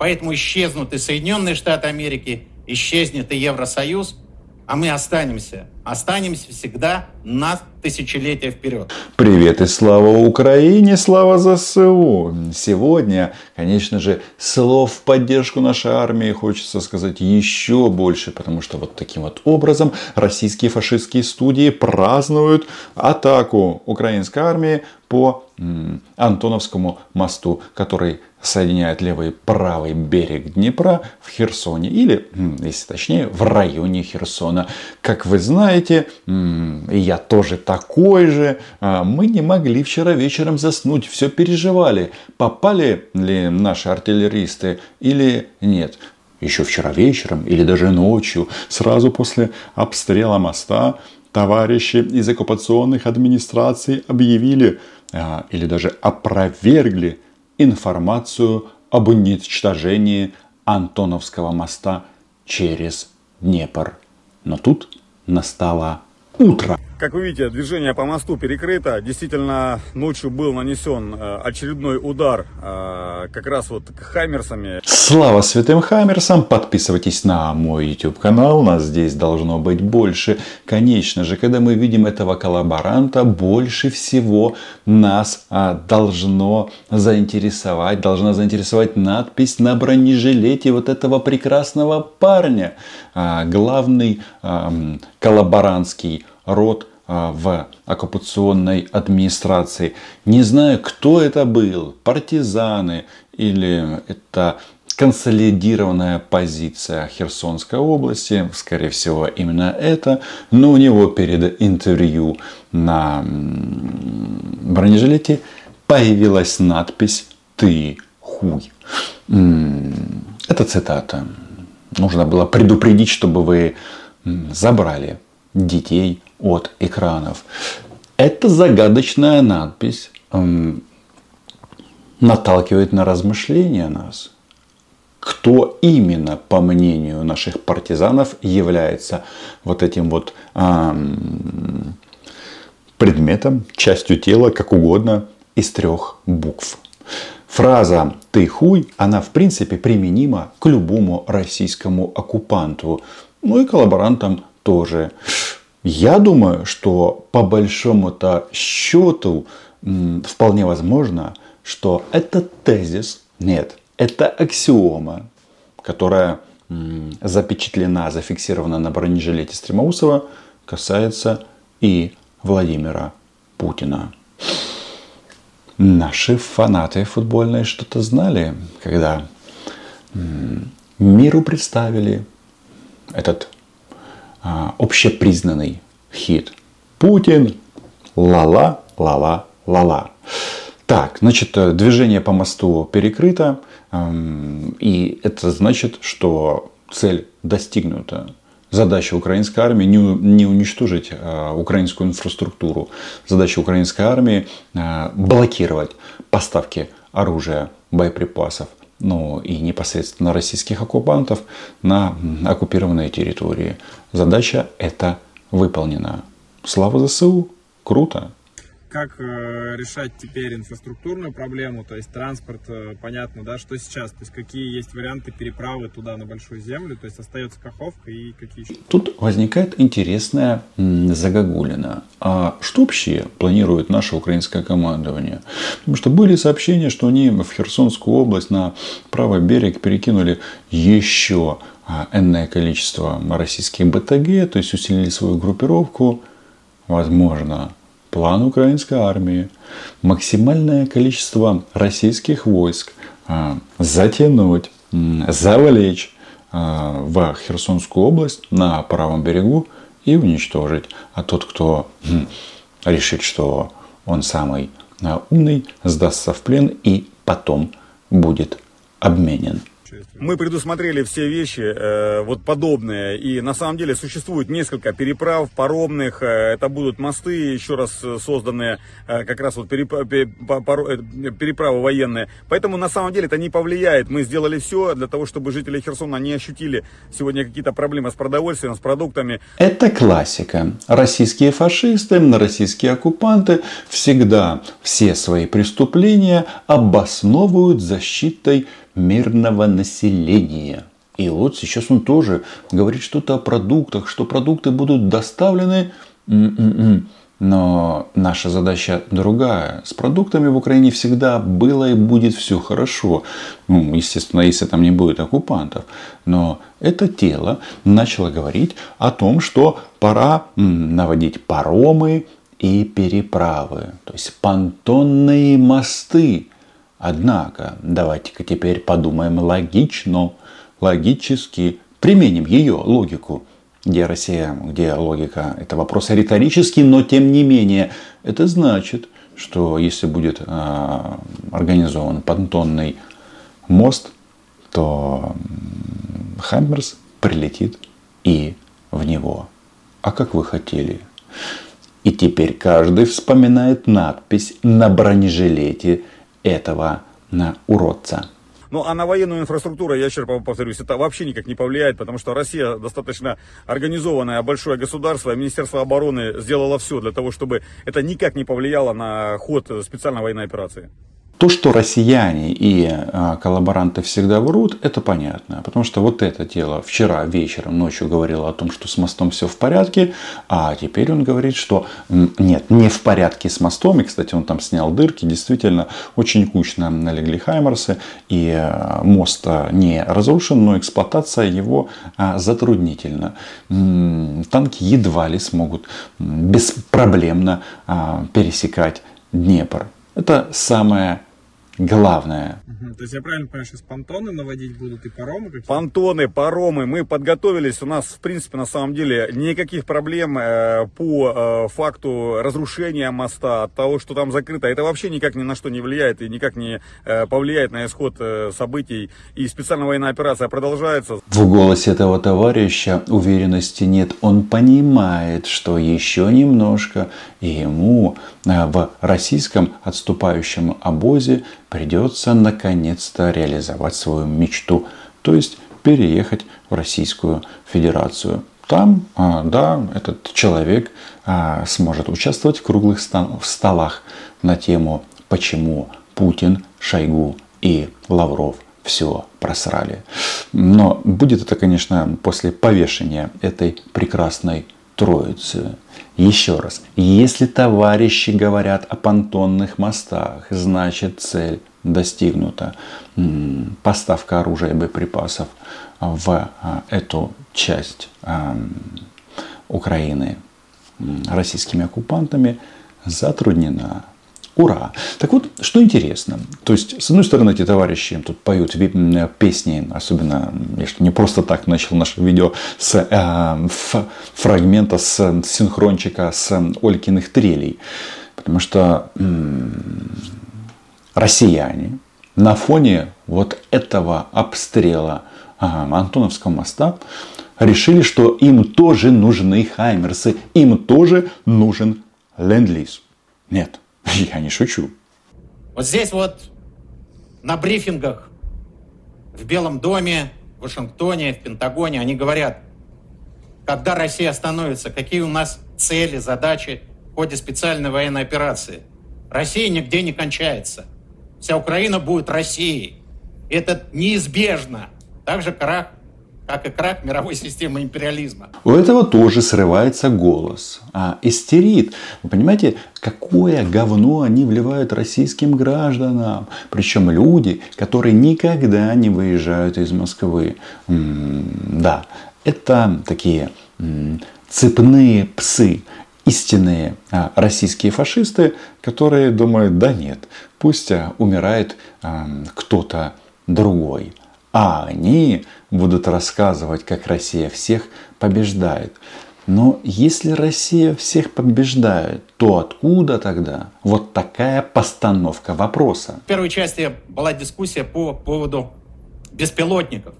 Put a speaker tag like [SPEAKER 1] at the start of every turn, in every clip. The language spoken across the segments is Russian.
[SPEAKER 1] Поэтому исчезнут и Соединенные Штаты Америки, исчезнет и Евросоюз, а мы останемся. Останемся всегда на тысячелетия вперед.
[SPEAKER 2] Привет и слава Украине, слава ЗСУ. Сегодня, конечно же, слов в поддержку нашей армии хочется сказать еще больше, потому что вот таким вот образом российские фашистские студии празднуют атаку украинской армии по Антоновскому мосту, который соединяет левый и правый берег Днепра в Херсоне, или, если точнее, в районе Херсона. Как вы знаете, и я тоже такой же, а, мы не могли вчера вечером заснуть, все переживали, попали ли наши артиллеристы или нет. Еще вчера вечером или даже ночью, сразу после обстрела моста, товарищи из оккупационных администраций объявили а, или даже опровергли информацию об уничтожении Антоновского моста через Днепр. Но тут настало утро.
[SPEAKER 3] Как вы видите, движение по мосту перекрыто. Действительно, ночью был нанесен э, очередной удар э, как раз вот Хаммерсами.
[SPEAKER 2] Слава святым Хаммерсам! Подписывайтесь на мой YouTube канал. Нас здесь должно быть больше. Конечно же, когда мы видим этого коллаборанта, больше всего нас а, должно заинтересовать, должна заинтересовать надпись на бронежилете вот этого прекрасного парня. А, главный а, коллаборантский род в оккупационной администрации. Не знаю, кто это был, партизаны или это консолидированная позиция Херсонской области, скорее всего именно это, но у него перед интервью на бронежилете появилась надпись «Ты хуй». Это цитата. Нужно было предупредить, чтобы вы забрали детей от экранов. Эта загадочная надпись эм, наталкивает на размышления нас. Кто именно, по мнению наших партизанов, является вот этим вот эм, предметом, частью тела, как угодно, из трех букв. Фраза «ты хуй», она в принципе применима к любому российскому оккупанту. Ну и коллаборантам тоже. Я думаю, что по большому-то счету вполне возможно, что этот тезис, нет, это аксиома, которая запечатлена, зафиксирована на бронежилете Стремоусова, касается и Владимира Путина. Наши фанаты футбольные что-то знали, когда миру представили этот а, общепризнанный хит. Путин, ла-ла, ла-ла, ла-ла. Так, значит, э, движение по мосту перекрыто, эм, и это значит, что цель достигнута. Задача украинской армии не, не уничтожить э, украинскую инфраструктуру. Задача украинской армии э, блокировать поставки оружия, боеприпасов ну и непосредственно российских оккупантов на оккупированные территории. Задача эта выполнена. Слава ЗСУ! Круто!
[SPEAKER 3] Как э, решать теперь инфраструктурную проблему, то есть транспорт, э, понятно, да, что сейчас, то есть какие есть варианты переправы туда на большую землю, то есть остается Каховка и какие еще?
[SPEAKER 2] Тут возникает интересная загогулина. А что вообще планирует наше украинское командование? Потому что были сообщения, что они в Херсонскую область на правый берег перекинули еще а, энное количество российских БТГ, то есть усилили свою группировку. Возможно, план украинской армии, максимальное количество российских войск а, затянуть, завалечь а, в Херсонскую область на правом берегу и уничтожить. А тот, кто решит, что он самый а, умный, сдастся в плен и потом будет обменен.
[SPEAKER 3] Мы предусмотрели все вещи э, вот подобные. И на самом деле существует несколько переправ паромных. Э, это будут мосты, еще раз созданные э, как раз вот перепра э, переправы военные. Поэтому на самом деле это не повлияет. Мы сделали все для того, чтобы жители Херсона не ощутили сегодня какие-то проблемы с продовольствием, с продуктами.
[SPEAKER 2] Это классика. Российские фашисты, российские оккупанты всегда все свои преступления обосновывают защитой мирного населения. И вот сейчас он тоже говорит что-то о продуктах, что продукты будут доставлены. М-м-м. Но наша задача другая. С продуктами в Украине всегда было и будет все хорошо. Ну, естественно, если там не будет оккупантов. Но это тело начало говорить о том, что пора наводить паромы и переправы. То есть понтонные мосты. Однако, давайте-ка теперь подумаем логично, логически, применим ее логику где Россия, где логика. Это вопрос риторический, но тем не менее. Это значит, что если будет э, организован понтонный мост, то Хаммерс прилетит и в него. А как вы хотели? И теперь каждый вспоминает надпись на бронежилете этого уродца.
[SPEAKER 3] Ну а на военную инфраструктуру, я еще раз повторюсь, это вообще никак не повлияет, потому что Россия достаточно организованное большое государство, Министерство обороны сделало все для того, чтобы это никак не повлияло на ход специальной военной операции.
[SPEAKER 2] То, что россияне и а, коллаборанты всегда врут, это понятно. Потому что вот это тело вчера вечером, ночью говорило о том, что с мостом все в порядке. А теперь он говорит, что нет, не в порядке с мостом. И, кстати, он там снял дырки. Действительно, очень кучно налегли Хаймерсы. И а, мост а, не разрушен, но эксплуатация его затруднительна. Танки едва ли смогут беспроблемно пересекать Днепр. Это самое главное.
[SPEAKER 4] Угу. То есть я правильно понимаю, сейчас понтоны наводить будут и паромы? Какие?
[SPEAKER 3] Понтоны, паромы. Мы подготовились. У нас, в принципе, на самом деле никаких проблем э, по э, факту разрушения моста, от того, что там закрыто. Это вообще никак ни на что не влияет и никак не э, повлияет на исход э, событий. И специальная военная операция продолжается.
[SPEAKER 2] В голосе этого товарища уверенности нет. Он понимает, что еще немножко и ему э, в российском отступающем обозе придется наконец-то реализовать свою мечту, то есть переехать в Российскую Федерацию. Там, а, да, этот человек а, сможет участвовать в круглых столах на тему, почему Путин, Шойгу и Лавров все просрали. Но будет это, конечно, после повешения этой прекрасной троицы. Еще раз, если товарищи говорят о понтонных мостах, значит цель достигнута. Поставка оружия и боеприпасов в а, эту часть а, Украины российскими оккупантами затруднена. Ура! Так вот, что интересно. То есть, с одной стороны, эти товарищи тут поют песни, особенно, я что не просто так начал наше видео с э, фрагмента, с синхрончика, с Олькиных трелей. Потому что э, россияне на фоне вот этого обстрела э, Антоновского моста решили, что им тоже нужны хаймерсы, им тоже нужен ленд-лиз. Нет, Я не шучу.
[SPEAKER 1] Вот здесь вот на брифингах в Белом доме, в Вашингтоне, в Пентагоне они говорят, когда Россия остановится, какие у нас цели, задачи в ходе специальной военной операции. Россия нигде не кончается. Вся Украина будет Россией. Это неизбежно. Также крах как и крах мировой системы империализма.
[SPEAKER 2] У этого тоже срывается голос, а истерит. Вы понимаете, какое говно они вливают российским гражданам. Причем люди, которые никогда не выезжают из Москвы. да, это такие цепные псы, истинные а, российские фашисты, которые думают, да нет, пусть а, умирает а, кто-то другой. А они будут рассказывать, как Россия всех побеждает. Но если Россия всех побеждает, то откуда тогда вот такая постановка вопроса?
[SPEAKER 1] В первой части была дискуссия по поводу беспилотников.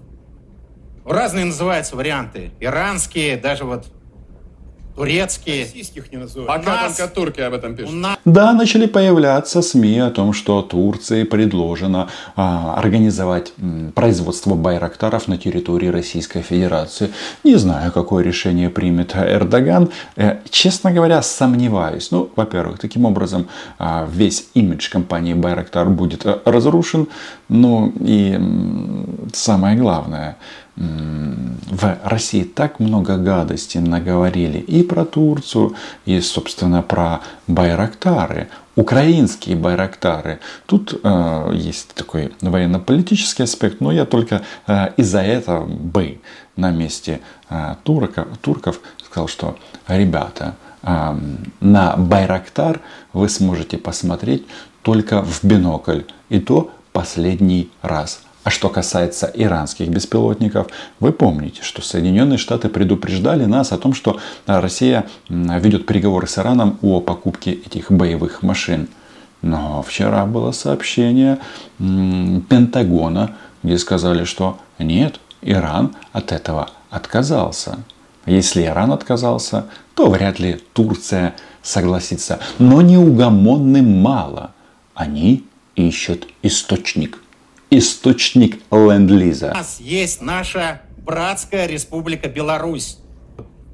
[SPEAKER 1] Разные называются варианты. Иранские, даже вот турецкие.
[SPEAKER 5] Российских не называют.
[SPEAKER 1] У
[SPEAKER 5] Пока
[SPEAKER 1] нас-
[SPEAKER 5] только турки об этом пишут.
[SPEAKER 1] нас
[SPEAKER 2] Да, начали появляться СМИ о том, что Турции предложено а, организовать м, производство байрактаров на территории Российской Федерации. Не знаю, какое решение примет Эрдоган. Э, Честно говоря, сомневаюсь. Ну, во-первых, таким образом а, весь имидж компании Байрактар будет э, разрушен. Ну и м, самое главное, в России так много гадостей наговорили и про Турцию, и, собственно, про Байрактары, украинские Байрактары. Тут э, есть такой военно-политический аспект, но я только э, из-за этого бы на месте э, турка- турков сказал, что ребята, э, на Байрактар вы сможете посмотреть только в бинокль, и то последний раз. А что касается иранских беспилотников, вы помните, что Соединенные Штаты предупреждали нас о том, что а, Россия ведет переговоры с Ираном о покупке этих боевых машин. Но вчера было сообщение Пентагона, где сказали, что нет, Иран от этого отказался. Если Иран отказался, то вряд ли Турция согласится. Но неугомонным мало. Они ищут источник. Источник ленд-лиза.
[SPEAKER 1] У нас есть наша братская республика Беларусь.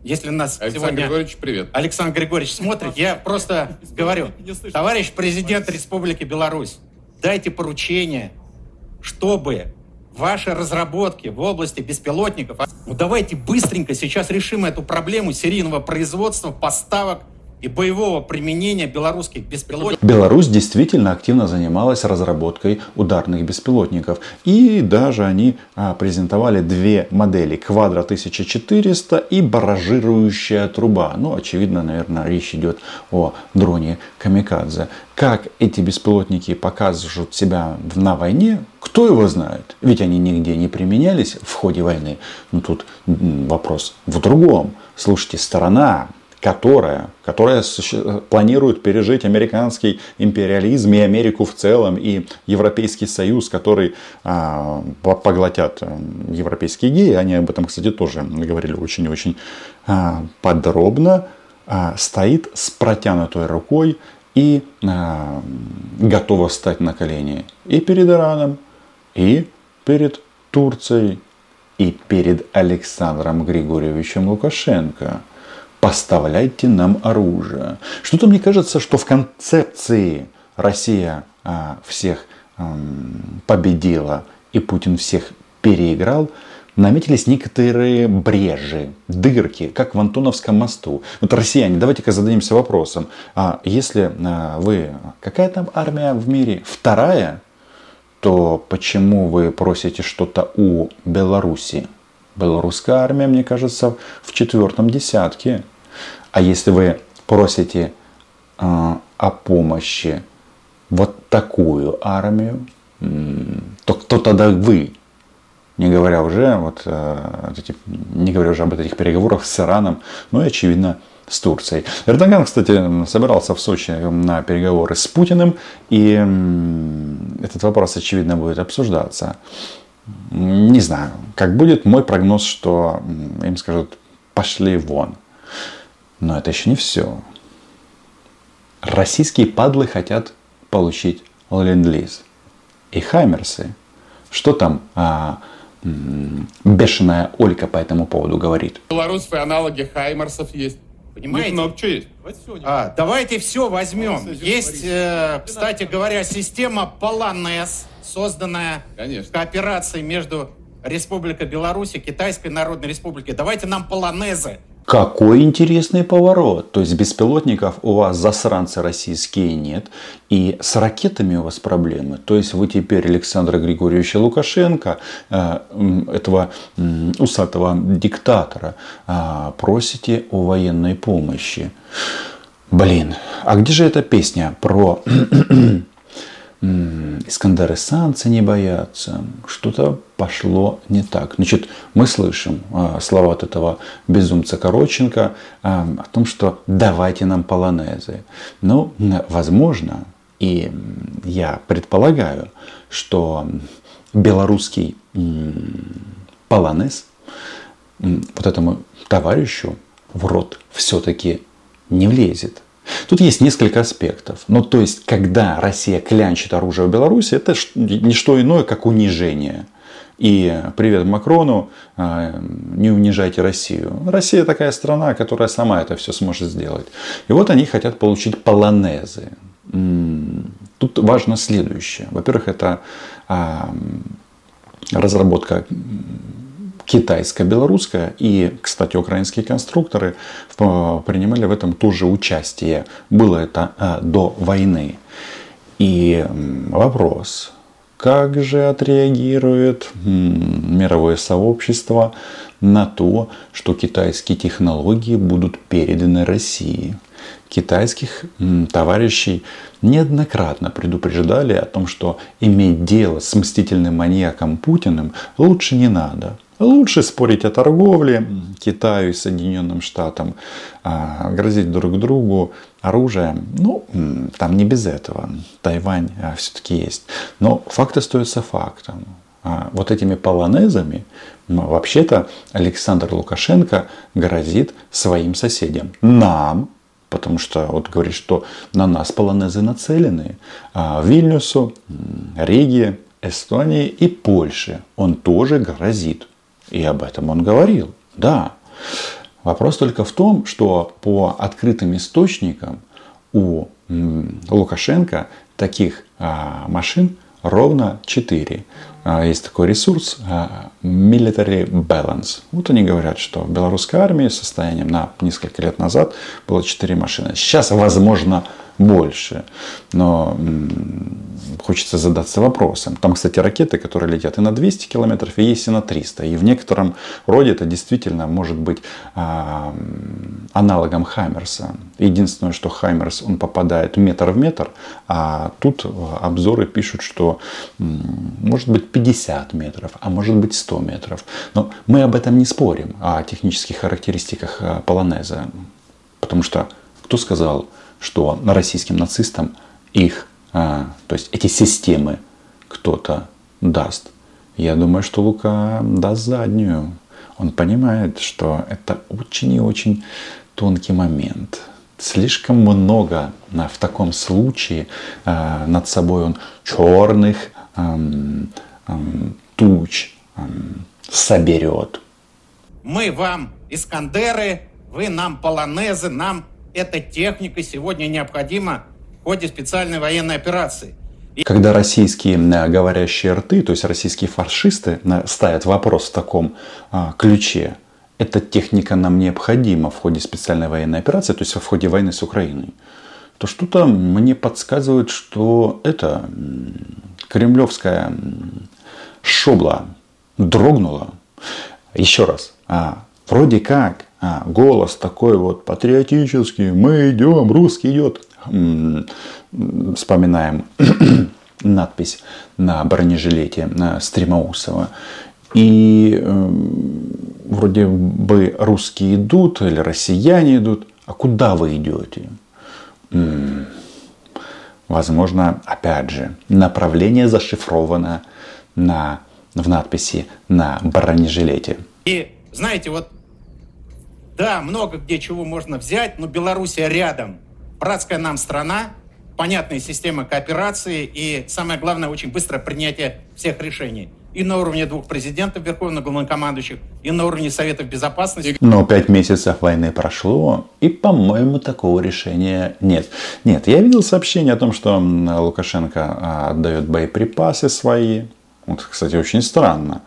[SPEAKER 1] Если нас
[SPEAKER 5] Александр
[SPEAKER 1] сегодня
[SPEAKER 5] Григорьевич, привет.
[SPEAKER 1] Александр Григорьевич смотрит, я просто говорю, товарищ президент Республики Беларусь, дайте поручение, чтобы ваши разработки в области беспилотников, ну давайте быстренько сейчас решим эту проблему серийного производства, поставок и боевого применения белорусских беспилотников.
[SPEAKER 2] Беларусь действительно активно занималась разработкой ударных беспилотников. И даже они а, презентовали две модели. Квадро 1400 и баражирующая труба. Ну, очевидно, наверное, речь идет о дроне Камикадзе. Как эти беспилотники покажут себя на войне, кто его знает? Ведь они нигде не применялись в ходе войны. Но тут вопрос в другом. Слушайте, сторона которая, которая планирует пережить американский империализм и Америку в целом, и Европейский Союз, который а, по- поглотят э, европейские геи, они об этом, кстати, тоже говорили очень и очень а, подробно, а, стоит с протянутой рукой и а, готова встать на колени и перед Ираном, и перед Турцией, и перед Александром Григорьевичем Лукашенко. Поставляйте нам оружие. Что-то мне кажется, что в концепции Россия а, всех победила и Путин всех переиграл, наметились некоторые брежи, дырки, как в Антоновском мосту. Вот россияне, давайте-ка зададимся вопросом. А если а, вы, какая там армия в мире? Вторая? то почему вы просите что-то у Беларуси? Белорусская армия, мне кажется, в четвертом десятке. А если вы просите э, о помощи вот такую армию, то кто тогда вы? Не говоря уже, вот, э, эти- не говоря уже об этих переговорах с Ираном, ну и, очевидно, с Турцией. Эрдоган, кстати, собирался в Сочи на переговоры с Путиным, и этот вопрос, очевидно, будет обсуждаться. М, Не знаю, как будет мой прогноз, что м, им скажут, пошли вон. Но это еще не все. Российские падлы хотят получить ленд-лиз. И хаймерсы. Что там а, м, бешеная Олька по этому поводу говорит?
[SPEAKER 5] Белорусов и аналоги Хаймарсов есть.
[SPEAKER 1] Понимаете?
[SPEAKER 5] Много что есть.
[SPEAKER 1] А, давайте все возьмем. Есть, э, кстати говоря, система Поланес, созданная
[SPEAKER 5] Конечно.
[SPEAKER 1] в кооперации между Республикой Беларусь и Китайской Народной Республикой. Давайте нам полонезы.
[SPEAKER 2] Какой интересный поворот. То есть беспилотников у вас засранцы российские нет. И с ракетами у вас проблемы. То есть вы теперь Александра Григорьевича Лукашенко, э, этого усатого диктатора, а, просите о военной помощи. Блин, а где же эта песня про М, Искандеры санкций не боятся. Что-то пошло не так. Значит, мы слышим а, слова от этого безумца Короченко а, о том, что давайте нам полонезы. Ну, возможно, и я предполагаю, что белорусский полонез вот этому товарищу в рот все-таки не влезет. Тут есть несколько аспектов. Ну, то есть, когда Россия клянчит оружие в Беларуси, это не что иное, как унижение. И привет Макрону, а, не унижайте Россию. Россия такая страна, которая сама это все сможет сделать. И вот они хотят получить полонезы. Тут важно следующее. Во-первых, это а, разработка китайско-белорусская. И, кстати, украинские конструкторы принимали в этом тоже участие. Было это а, до войны. И вопрос, как же отреагирует мировое сообщество на то, что китайские технологии будут переданы России? Китайских товарищей неоднократно предупреждали о том, что иметь дело с мстительным маньяком Путиным лучше не надо. Лучше спорить о торговле Китаю и Соединенным Штатам, а, грозить друг другу оружием. Ну, там не без этого. Тайвань а, все-таки есть. Но факт остается фактом. А, вот этими полонезами вообще-то Александр Лукашенко грозит своим соседям. Нам, потому что вот говорит, что на нас полонезы нацелены. Вильнюсу, Риге, Эстонии и Польше он тоже грозит. И об этом он говорил. Да. Вопрос только в том, что по открытым источникам у Лукашенко таких а, машин ровно 4. А, есть такой ресурс а, Military Balance. Вот они говорят, что в белорусской армии состоянием на несколько лет назад было 4 машины. Сейчас, возможно, больше. Но хочется задаться вопросом. Там, кстати, ракеты, которые летят и на 200 километров, и есть и на 300. И в некотором роде это действительно может быть а, аналогом Хаймерса. Единственное, что Хаймерс, он попадает метр в метр, а тут обзоры пишут, что может быть 50 метров, а может быть 100 метров. Но мы об этом не спорим, о технических характеристиках а, полонеза. Потому что кто сказал, что российским нацистам их, а, то есть эти системы кто-то даст. Я думаю, что Лука даст заднюю. Он понимает, что это очень и очень тонкий момент. Слишком много а, в таком случае а, над собой он черных туч соберет.
[SPEAKER 1] Мы вам Искандеры, вы нам полонезы, нам эта техника сегодня необходима в ходе специальной военной операции.
[SPEAKER 2] Когда российские э, говорящие рты, то есть российские фашисты, э, ставят вопрос в таком а, ключе, эта техника нам необходима в ходе специальной военной операции, то есть в ходе войны с Украиной, то что-то мне подсказывает, что это кремлевская шобла дрогнула. Еще раз, а, вроде как а, голос такой вот патриотический, мы идем, русский идет. Вспоминаем надпись на бронежилете на Стремоусова. И э, вроде бы русские идут или россияне идут. А куда вы идете? М-м, возможно, опять же, направление зашифровано на, в надписи на бронежилете.
[SPEAKER 1] И знаете, вот да, много где чего можно взять, но Белоруссия рядом. Братская нам страна, понятная система кооперации и, самое главное, очень быстрое принятие всех решений. И на уровне двух президентов, верховных главнокомандующих, и на уровне Советов Безопасности.
[SPEAKER 2] Но пять месяцев войны прошло, и, по-моему, такого решения нет. Нет, я видел сообщение о том, что Лукашенко а, отдает боеприпасы свои. Вот, кстати, очень странно.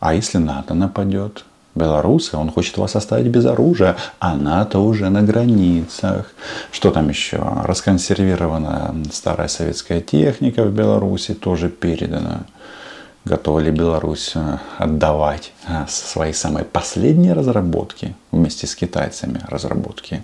[SPEAKER 2] А если НАТО нападет? Белорусы, он хочет вас оставить без оружия, а НАТО уже на границах. Что там еще? Расконсервирована старая советская техника в Беларуси, тоже передана. Готова ли Беларусь э, отдавать э, свои самые последние разработки вместе с китайцами разработки?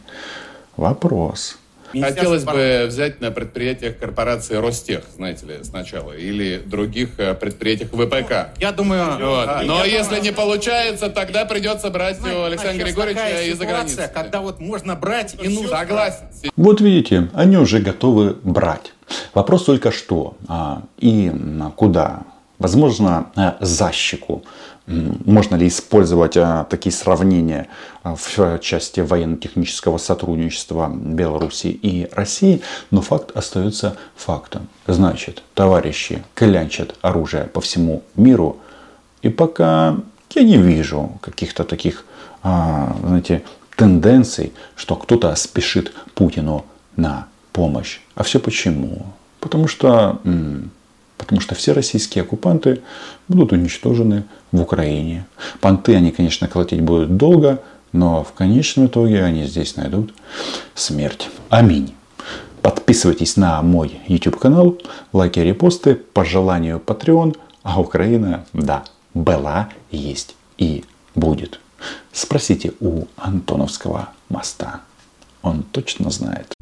[SPEAKER 2] Вопрос.
[SPEAKER 5] Хотелось бы взять на предприятиях корпорации Ростех, знаете ли, сначала, или других э, предприятиях ВПК.
[SPEAKER 1] Я думаю...
[SPEAKER 5] Вот.
[SPEAKER 1] А,
[SPEAKER 5] Но
[SPEAKER 1] я
[SPEAKER 5] если
[SPEAKER 1] думаю,
[SPEAKER 5] не получается, тогда придется брать
[SPEAKER 1] знаете,
[SPEAKER 5] у Александра Григорьевича из-за границы.
[SPEAKER 1] когда вот можно брать и нужно.
[SPEAKER 5] Согласен.
[SPEAKER 2] Вот видите, они уже готовы брать. Вопрос только что а, и куда Возможно, э, за щеку. Можно ли использовать э, такие сравнения э, в части военно-технического сотрудничества Беларуси и России? Но факт остается фактом. Значит, товарищи клянчат оружие по всему миру. И пока я не вижу каких-то таких, а, знаете, тенденций, что кто-то спешит Путину на помощь. А все почему? Потому что Потому что все российские оккупанты будут уничтожены в Украине. Понты они, конечно, колотить будут долго, но в конечном итоге они здесь найдут смерть. Аминь. Подписывайтесь на мой YouTube канал, лайки, репосты, по желанию Patreon. А Украина, да, была, есть и будет. Спросите у Антоновского моста. Он точно знает.